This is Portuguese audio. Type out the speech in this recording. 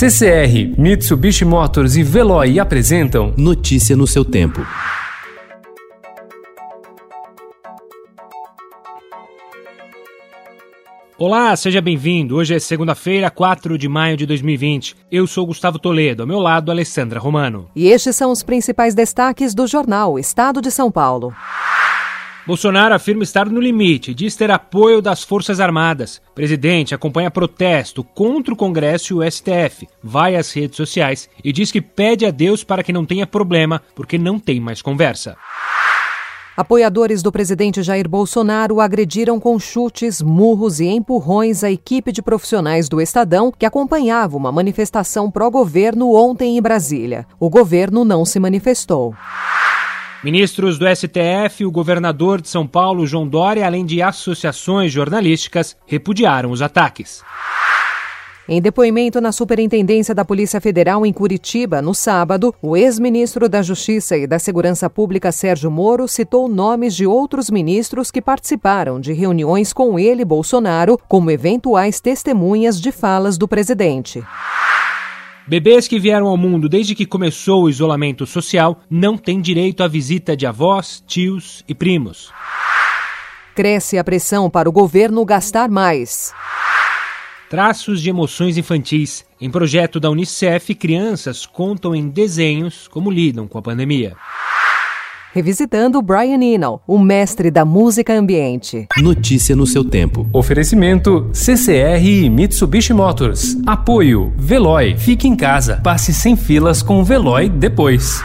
CCR, Mitsubishi Motors e Veloy apresentam Notícia no seu tempo. Olá, seja bem-vindo. Hoje é segunda-feira, 4 de maio de 2020. Eu sou Gustavo Toledo, ao meu lado, Alessandra Romano. E estes são os principais destaques do jornal Estado de São Paulo. Bolsonaro afirma estar no limite, diz ter apoio das Forças Armadas. Presidente acompanha protesto contra o Congresso e o STF, vai às redes sociais e diz que pede a Deus para que não tenha problema, porque não tem mais conversa. Apoiadores do presidente Jair Bolsonaro agrediram com chutes, murros e empurrões a equipe de profissionais do Estadão que acompanhava uma manifestação pró-governo ontem em Brasília. O governo não se manifestou. Ministros do STF e o governador de São Paulo, João Dória, além de associações jornalísticas, repudiaram os ataques. Em depoimento na Superintendência da Polícia Federal em Curitiba, no sábado, o ex-ministro da Justiça e da Segurança Pública, Sérgio Moro, citou nomes de outros ministros que participaram de reuniões com ele, Bolsonaro, como eventuais testemunhas de falas do presidente. Bebês que vieram ao mundo desde que começou o isolamento social não têm direito à visita de avós, tios e primos. Cresce a pressão para o governo gastar mais. Traços de emoções infantis. Em projeto da Unicef, crianças contam em desenhos como lidam com a pandemia. Revisitando Brian Eno, o mestre da música ambiente. Notícia no seu tempo. Oferecimento CCR e Mitsubishi Motors. Apoio Veloy. Fique em casa. Passe sem filas com o Veloy depois.